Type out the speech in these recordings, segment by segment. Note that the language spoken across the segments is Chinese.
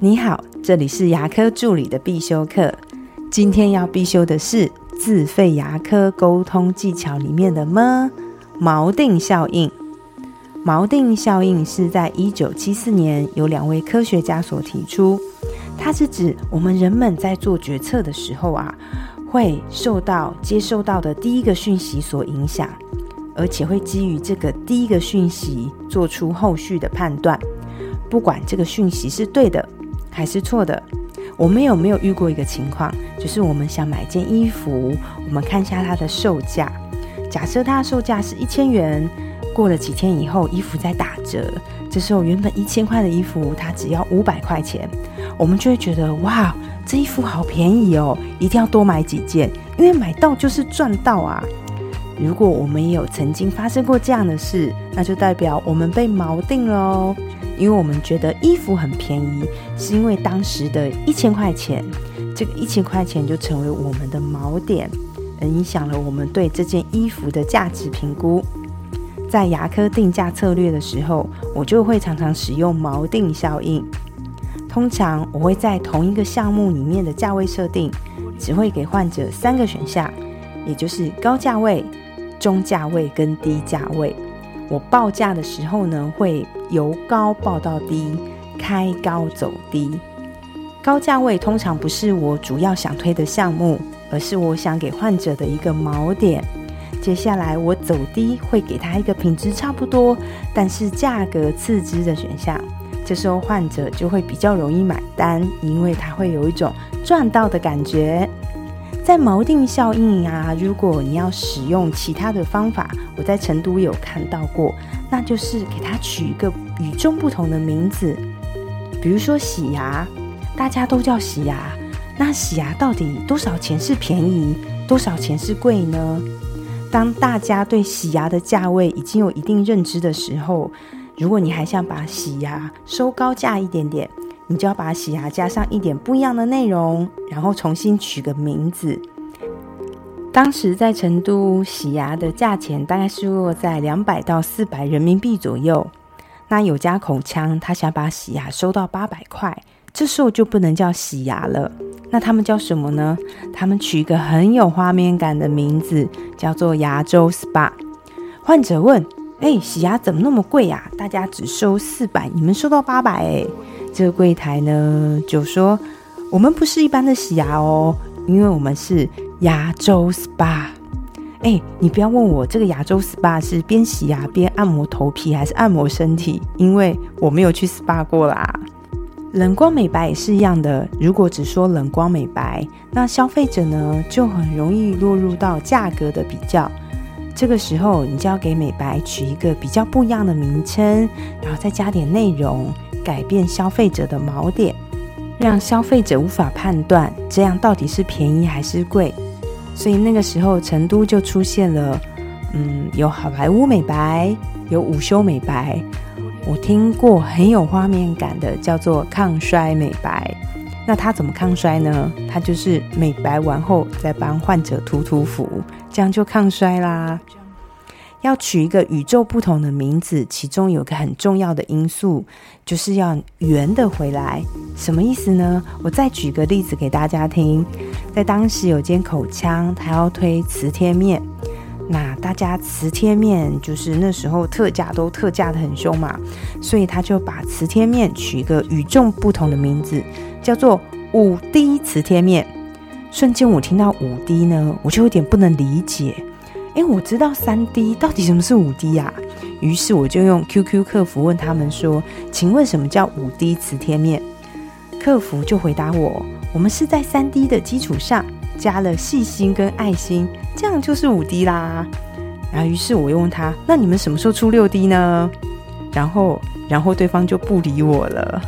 你好，这里是牙科助理的必修课。今天要必修的是自费牙科沟通技巧里面的么锚定效应。锚定效应是在一九七四年由两位科学家所提出，它是指我们人们在做决策的时候啊，会受到接受到的第一个讯息所影响，而且会基于这个第一个讯息做出后续的判断，不管这个讯息是对的还是错的。我们有没有遇过一个情况，就是我们想买件衣服，我们看一下它的售价，假设它的售价是一千元。过了几天以后，衣服在打折，这时候原本一千块的衣服，它只要五百块钱，我们就会觉得哇，这衣服好便宜哦，一定要多买几件，因为买到就是赚到啊！如果我们也有曾经发生过这样的事，那就代表我们被锚定了哦，因为我们觉得衣服很便宜，是因为当时的一千块钱，这个一千块钱就成为我们的锚点，而影响了我们对这件衣服的价值评估。在牙科定价策略的时候，我就会常常使用锚定效应。通常我会在同一个项目里面的价位设定，只会给患者三个选项，也就是高价位、中价位跟低价位。我报价的时候呢，会由高报到低，开高走低。高价位通常不是我主要想推的项目，而是我想给患者的一个锚点。接下来我走低，会给他一个品质差不多，但是价格次之的选项。这时候患者就会比较容易买单，因为他会有一种赚到的感觉。在锚定效应啊，如果你要使用其他的方法，我在成都有看到过，那就是给它取一个与众不同的名字，比如说洗牙，大家都叫洗牙，那洗牙到底多少钱是便宜，多少钱是贵呢？当大家对洗牙的价位已经有一定认知的时候，如果你还想把洗牙收高价一点点，你就要把洗牙加上一点不一样的内容，然后重新取个名字。当时在成都洗牙的价钱大概是落在两百到四百人民币左右。那有家口腔他想把洗牙收到八百块，这时候就不能叫洗牙了。那他们叫什么呢？他们取一个很有画面感的名字，叫做牙周 SPA。患者问：“哎，洗牙怎么那么贵呀？大家只收四百，你们收到八百？”哎，这个柜台呢就说：“我们不是一般的洗牙哦，因为我们是牙周 SPA。”哎，你不要问我这个牙周 SPA 是边洗牙边按摩头皮还是按摩身体，因为我没有去 SPA 过啦。冷光美白也是一样的，如果只说冷光美白，那消费者呢就很容易落入到价格的比较。这个时候，你就要给美白取一个比较不一样的名称，然后再加点内容，改变消费者的锚点，让消费者无法判断这样到底是便宜还是贵。所以那个时候，成都就出现了，嗯，有好莱坞美白，有午休美白。我听过很有画面感的，叫做抗衰美白。那它怎么抗衰呢？它就是美白完后再帮患者涂涂氟，这样就抗衰啦。要取一个与众不同的名字，其中有个很重要的因素，就是要圆的回来。什么意思呢？我再举个例子给大家听。在当时有间口腔，它要推磁贴面。那大家磁贴面就是那时候特价都特价的很凶嘛，所以他就把磁贴面取一个与众不同的名字，叫做五 D 磁贴面。瞬间我听到五 D 呢，我就有点不能理解。因为，我知道三 D，到底什么是五 D 呀？于是我就用 QQ 客服问他们说：“请问什么叫五 D 磁贴面？”客服就回答我：“我们是在三 D 的基础上。”加了细心跟爱心，这样就是五 D 啦。然后，于是我又问他：“那你们什么时候出六 D 呢？”然后，然后对方就不理我了。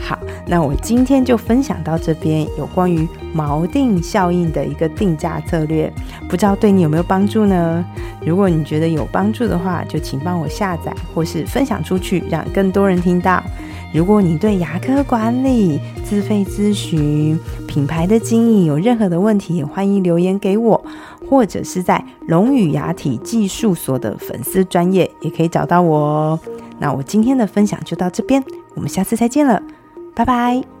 好，那我今天就分享到这边，有关于锚定效应的一个定价策略，不知道对你有没有帮助呢？如果你觉得有帮助的话，就请帮我下载或是分享出去，让更多人听到。如果你对牙科管理、自费咨询、品牌的经营有任何的问题，也欢迎留言给我，或者是在龙语牙体技术所的粉丝专业也可以找到我哦。那我今天的分享就到这边，我们下次再见了，拜拜。